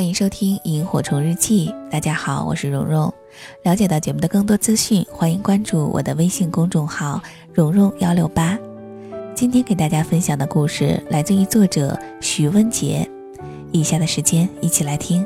欢迎收听《萤火虫日记》。大家好，我是蓉蓉。了解到节目的更多资讯，欢迎关注我的微信公众号“蓉蓉幺六八”。今天给大家分享的故事来自于作者徐文杰。以下的时间，一起来听。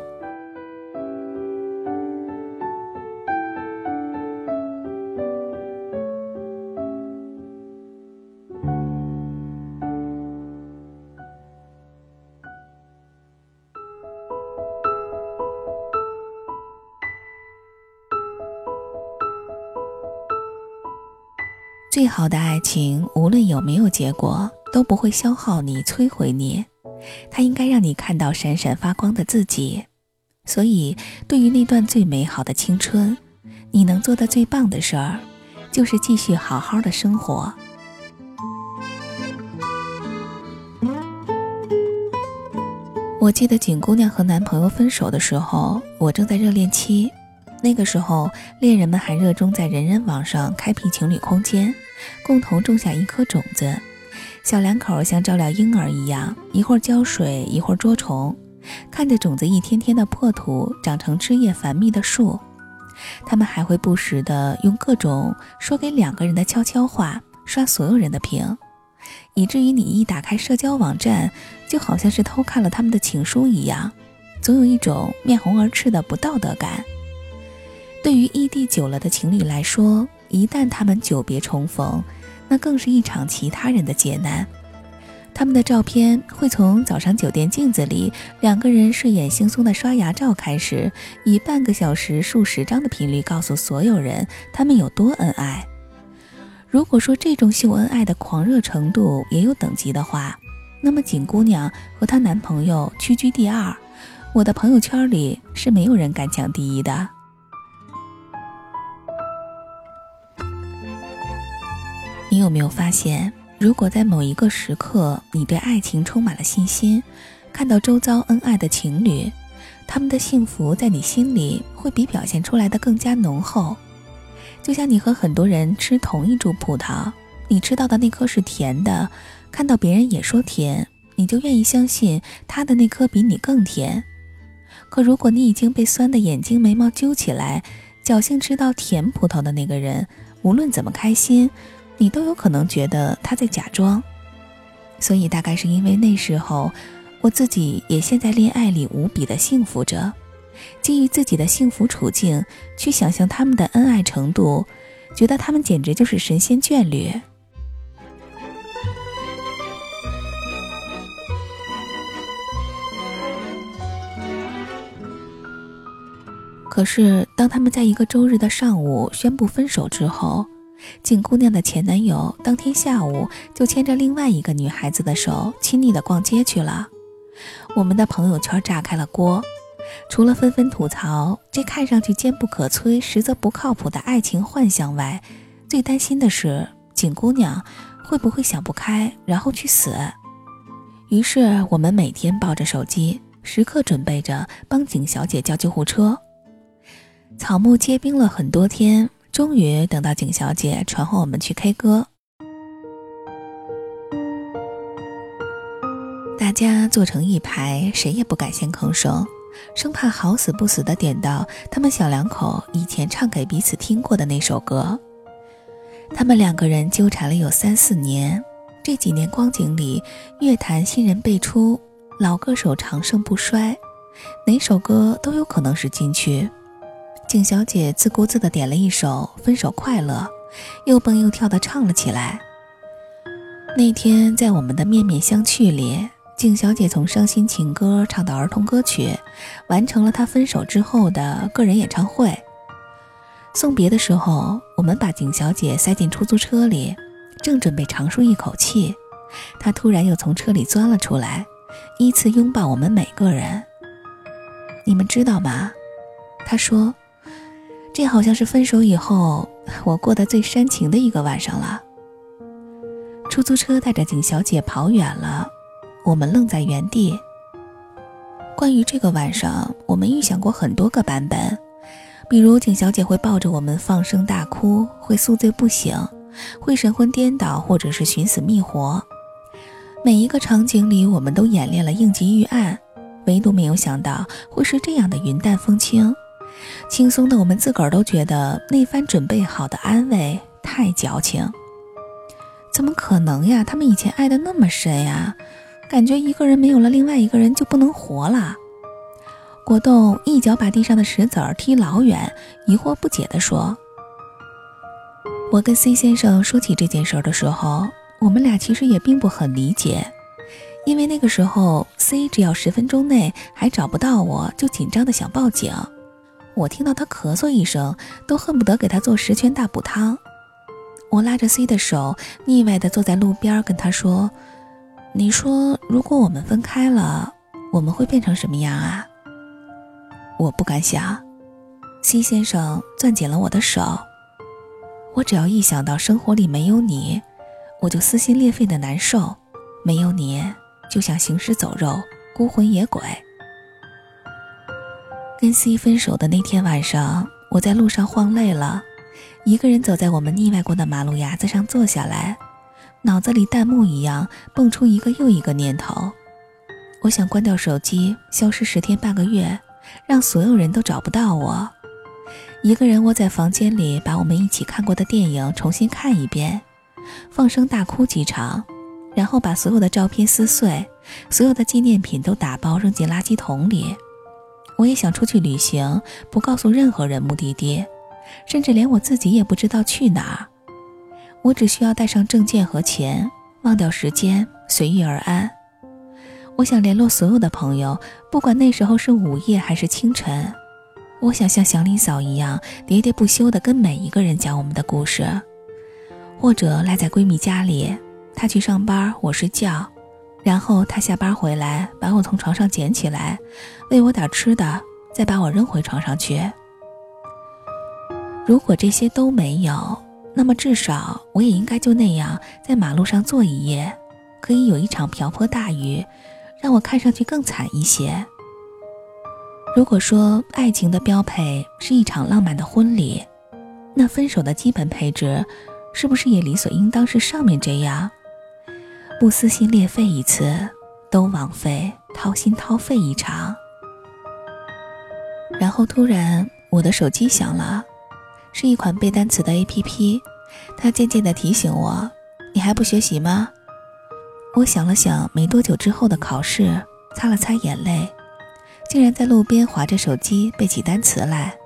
最好的爱情，无论有没有结果，都不会消耗你、摧毁你。它应该让你看到闪闪发光的自己。所以，对于那段最美好的青春，你能做的最棒的事儿，就是继续好好的生活。我记得景姑娘和男朋友分手的时候，我正在热恋期。那个时候，恋人们还热衷在人人网上开辟情侣空间，共同种下一颗种子。小两口像照料婴儿一样，一会儿浇水，一会儿捉虫，看着种子一天天的破土，长成枝叶繁密的树。他们还会不时的用各种说给两个人的悄悄话刷所有人的屏，以至于你一打开社交网站，就好像是偷看了他们的情书一样，总有一种面红耳赤的不道德感。对于异地久了的情侣来说，一旦他们久别重逢，那更是一场其他人的劫难。他们的照片会从早上酒店镜子里两个人睡眼惺忪的刷牙照开始，以半个小时数十张的频率告诉所有人他们有多恩爱。如果说这种秀恩爱的狂热程度也有等级的话，那么景姑娘和她男朋友屈居第二，我的朋友圈里是没有人敢抢第一的。有没有发现，如果在某一个时刻，你对爱情充满了信心，看到周遭恩爱的情侣，他们的幸福在你心里会比表现出来的更加浓厚。就像你和很多人吃同一株葡萄，你吃到的那颗是甜的，看到别人也说甜，你就愿意相信他的那颗比你更甜。可如果你已经被酸的眼睛眉毛揪起来，侥幸吃到甜葡萄的那个人，无论怎么开心。你都有可能觉得他在假装，所以大概是因为那时候我自己也陷在恋爱里无比的幸福着，基于自己的幸福处境去想象他们的恩爱程度，觉得他们简直就是神仙眷侣。可是当他们在一个周日的上午宣布分手之后。景姑娘的前男友当天下午就牵着另外一个女孩子的手，亲昵的逛街去了。我们的朋友圈炸开了锅，除了纷纷吐槽这看上去坚不可摧、实则不靠谱的爱情幻象外，最担心的是景姑娘会不会想不开，然后去死。于是我们每天抱着手机，时刻准备着帮景小姐叫救护车。草木皆兵了很多天。终于等到景小姐传唤我们去 K 歌，大家坐成一排，谁也不敢先吭声，生怕好死不死的点到他们小两口以前唱给彼此听过的那首歌。他们两个人纠缠了有三四年，这几年光景里，乐坛新人辈出，老歌手长盛不衰，哪首歌都有可能是金曲。景小姐自顾自地点了一首《分手快乐》，又蹦又跳地唱了起来。那天在我们的面面相觑里，景小姐从伤心情歌唱到儿童歌曲，完成了她分手之后的个人演唱会。送别的时候，我们把景小姐塞进出租车里，正准备长舒一口气，她突然又从车里钻了出来，依次拥抱我们每个人。你们知道吗？她说。这好像是分手以后我过得最煽情的一个晚上了。出租车带着景小姐跑远了，我们愣在原地。关于这个晚上，我们预想过很多个版本，比如景小姐会抱着我们放声大哭，会宿醉不醒，会神魂颠倒，或者是寻死觅活。每一个场景里，我们都演练了应急预案，唯独没有想到会是这样的云淡风轻，轻松的我们自个儿都觉得那番准备好的安慰太矫情。怎么可能呀？他们以前爱的那么深呀，感觉一个人没有了另外一个人就不能活了。果冻一脚把地上的石子儿踢老远，疑惑不解地说：“我跟 C 先生说起这件事的时候，我们俩其实也并不很理解。”因为那个时候，C 只要十分钟内还找不到我，就紧张的想报警。我听到他咳嗽一声，都恨不得给他做十全大补汤。我拉着 C 的手，腻歪的坐在路边，跟他说：“你说，如果我们分开了，我们会变成什么样啊？”我不敢想。C 先生攥紧了我的手。我只要一想到生活里没有你，我就撕心裂肺的难受。没有你。就像行尸走肉、孤魂野鬼。跟 C 分手的那天晚上，我在路上晃累了，一个人走在我们腻歪过的马路牙子上坐下来，脑子里弹幕一样蹦出一个又一个念头。我想关掉手机，消失十天半个月，让所有人都找不到我。一个人窝在房间里，把我们一起看过的电影重新看一遍，放声大哭几场。然后把所有的照片撕碎，所有的纪念品都打包扔进垃圾桶里。我也想出去旅行，不告诉任何人目的地，甚至连我自己也不知道去哪儿。我只需要带上证件和钱，忘掉时间，随遇而安。我想联络所有的朋友，不管那时候是午夜还是清晨。我想像祥林嫂一样喋喋不休地跟每一个人讲我们的故事，或者赖在闺蜜家里。她去上班，我睡觉，然后他下班回来，把我从床上捡起来，喂我点吃的，再把我扔回床上去。如果这些都没有，那么至少我也应该就那样在马路上坐一夜，可以有一场瓢泼大雨，让我看上去更惨一些。如果说爱情的标配是一场浪漫的婚礼，那分手的基本配置，是不是也理所应当是上面这样？不撕心裂肺一次，都枉费掏心掏肺一场。然后突然，我的手机响了，是一款背单词的 APP，它渐渐地提醒我：“你还不学习吗？”我想了想，没多久之后的考试，擦了擦眼泪，竟然在路边划着手机背起单词来。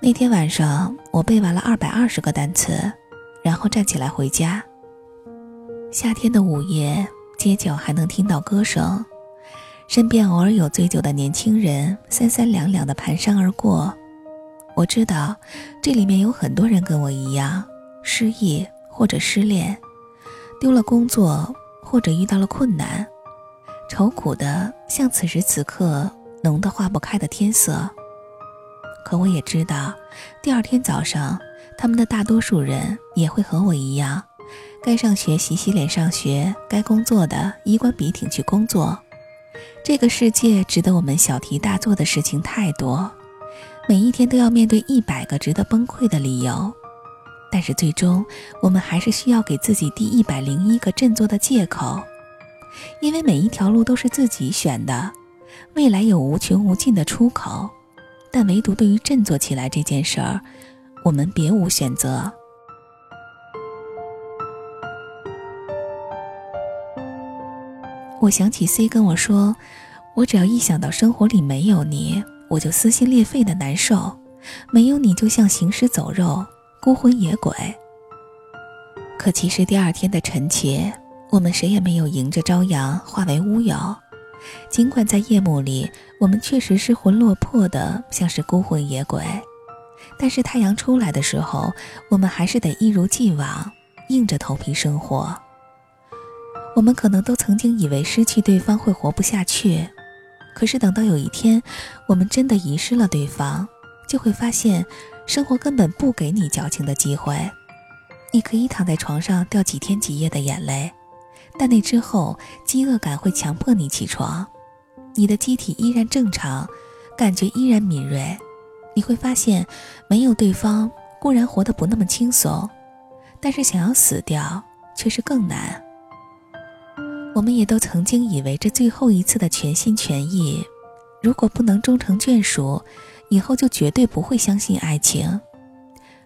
那天晚上，我背完了二百二十个单词，然后站起来回家。夏天的午夜，街角还能听到歌声，身边偶尔有醉酒的年轻人三三两两的蹒跚而过。我知道，这里面有很多人跟我一样，失忆或者失恋，丢了工作或者遇到了困难，愁苦的像此时此刻浓得化不开的天色。可我也知道，第二天早上，他们的大多数人也会和我一样。该上学洗洗脸上学，该工作的衣冠笔挺去工作。这个世界值得我们小题大做的事情太多，每一天都要面对一百个值得崩溃的理由。但是最终，我们还是需要给自己第一百零一个振作的借口，因为每一条路都是自己选的，未来有无穷无尽的出口，但唯独对于振作起来这件事儿，我们别无选择。我想起 C 跟我说：“我只要一想到生活里没有你，我就撕心裂肺的难受。没有你，就像行尸走肉、孤魂野鬼。”可其实第二天的晨起，我们谁也没有迎着朝阳化为乌有。尽管在夜幕里，我们确实失魂落魄的像是孤魂野鬼，但是太阳出来的时候，我们还是得一如既往，硬着头皮生活。我们可能都曾经以为失去对方会活不下去，可是等到有一天，我们真的遗失了对方，就会发现，生活根本不给你矫情的机会。你可以躺在床上掉几天几夜的眼泪，但那之后，饥饿感会强迫你起床。你的机体依然正常，感觉依然敏锐。你会发现，没有对方固然活得不那么轻松，但是想要死掉却是更难。我们也都曾经以为这最后一次的全心全意，如果不能终成眷属，以后就绝对不会相信爱情。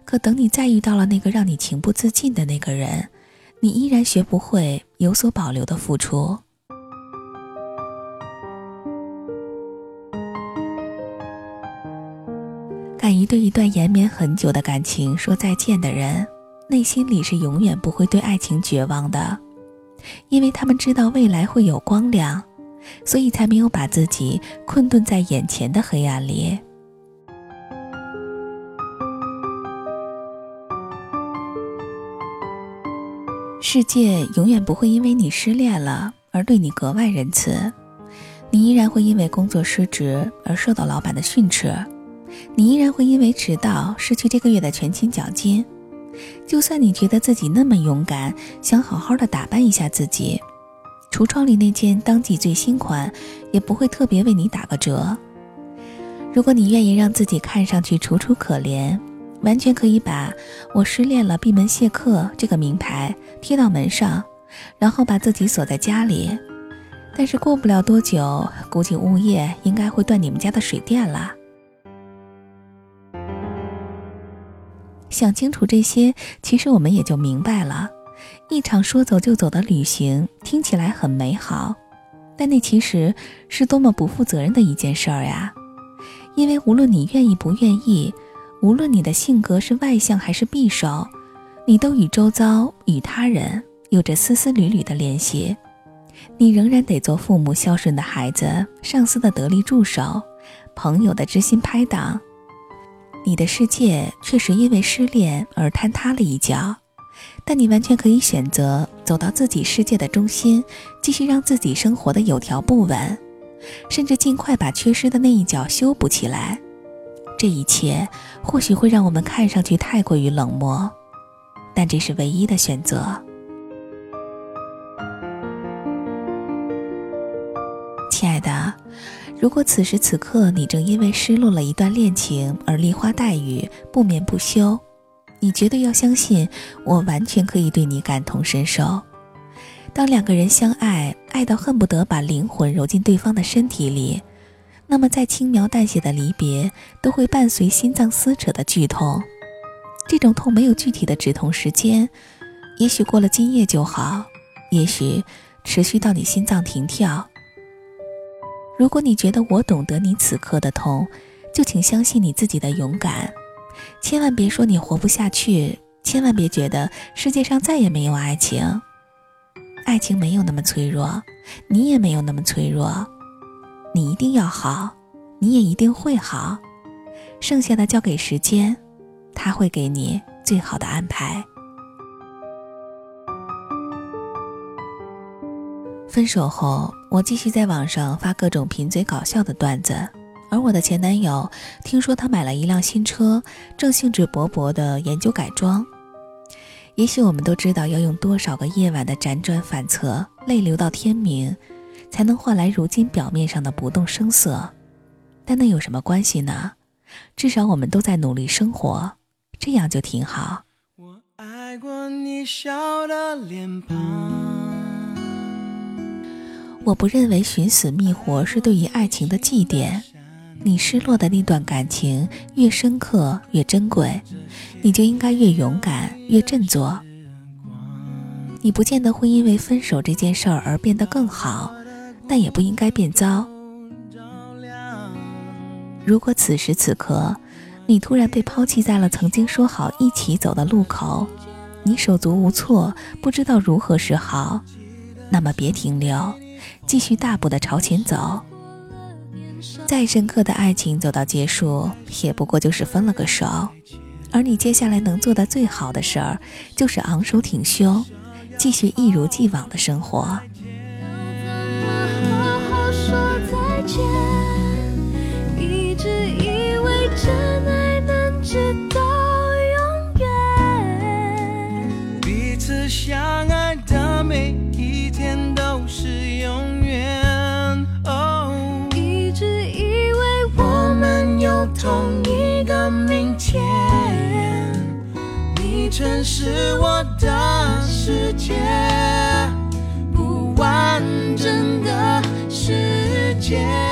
可等你再遇到了那个让你情不自禁的那个人，你依然学不会有所保留的付出。敢于对一段延绵很久的感情说再见的人，内心里是永远不会对爱情绝望的，因为他们知道未来会有光亮，所以才没有把自己困顿在眼前的黑暗里。世界永远不会因为你失恋了而对你格外仁慈，你依然会因为工作失职而受到老板的训斥。你依然会因为迟到失去这个月的全勤奖金，就算你觉得自己那么勇敢，想好好的打扮一下自己，橱窗里那件当季最新款也不会特别为你打个折。如果你愿意让自己看上去楚楚可怜，完全可以把我失恋了闭门谢客这个名牌贴到门上，然后把自己锁在家里。但是过不了多久，估计物业应该会断你们家的水电了。想清楚这些，其实我们也就明白了。一场说走就走的旅行听起来很美好，但那其实是多么不负责任的一件事儿呀！因为无论你愿意不愿意，无论你的性格是外向还是闭守，你都与周遭、与他人有着丝丝缕缕的联系。你仍然得做父母孝顺的孩子，上司的得力助手，朋友的知心拍档。你的世界确实因为失恋而坍塌了一角，但你完全可以选择走到自己世界的中心，继续让自己生活的有条不紊，甚至尽快把缺失的那一角修补起来。这一切或许会让我们看上去太过于冷漠，但这是唯一的选择。如果此时此刻你正因为失落了一段恋情而梨花带雨、不眠不休，你绝对要相信，我完全可以对你感同身受。当两个人相爱，爱到恨不得把灵魂揉进对方的身体里，那么再轻描淡写的离别，都会伴随心脏撕扯的剧痛。这种痛没有具体的止痛时间，也许过了今夜就好，也许持续到你心脏停跳。如果你觉得我懂得你此刻的痛，就请相信你自己的勇敢，千万别说你活不下去，千万别觉得世界上再也没有爱情。爱情没有那么脆弱，你也没有那么脆弱，你一定要好，你也一定会好，剩下的交给时间，他会给你最好的安排。分手后，我继续在网上发各种贫嘴搞笑的段子，而我的前男友听说他买了一辆新车，正兴致勃勃地研究改装。也许我们都知道要用多少个夜晚的辗转反侧、泪流到天明，才能换来如今表面上的不动声色，但那有什么关系呢？至少我们都在努力生活，这样就挺好。我爱过你笑的脸庞。我不认为寻死觅活是对于爱情的祭奠。你失落的那段感情越深刻越珍贵，你就应该越勇敢越振作。你不见得会因为分手这件事儿而变得更好，但也不应该变糟。如果此时此刻，你突然被抛弃在了曾经说好一起走的路口，你手足无措，不知道如何是好，那么别停留。继续大步的朝前走，再深刻的爱情走到结束，也不过就是分了个手。而你接下来能做的最好的事儿，就是昂首挺胸，继续一如既往的生活。天你曾是我的世界不完整的世界。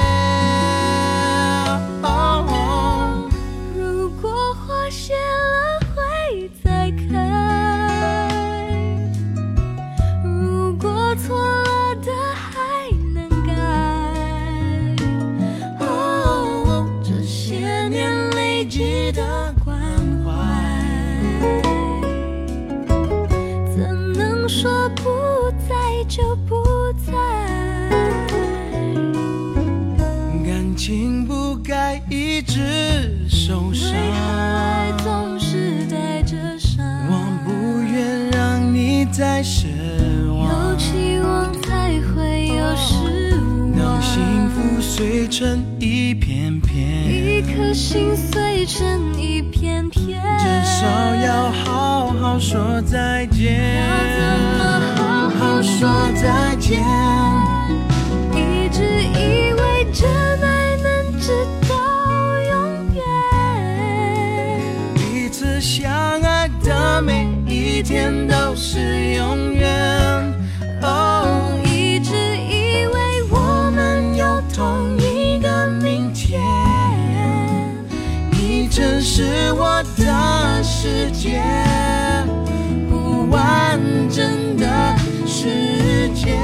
受伤为何爱总是带着伤？我不愿让你再失望有望。期望才会有失望。当幸福碎成一片片，一颗心碎成一片片，至少要好好说再见。要怎么好好说再见？天都是永远。哦，一直以为我们有同一个明天，你真是我的世界，不完整的世界。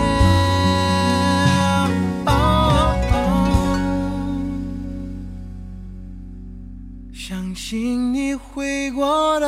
哦相信你会过的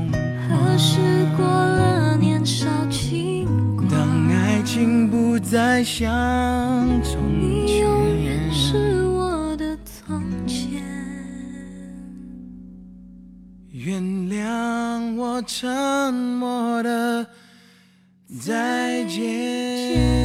再像从前，你永远是我的从前。原谅我沉默的再见。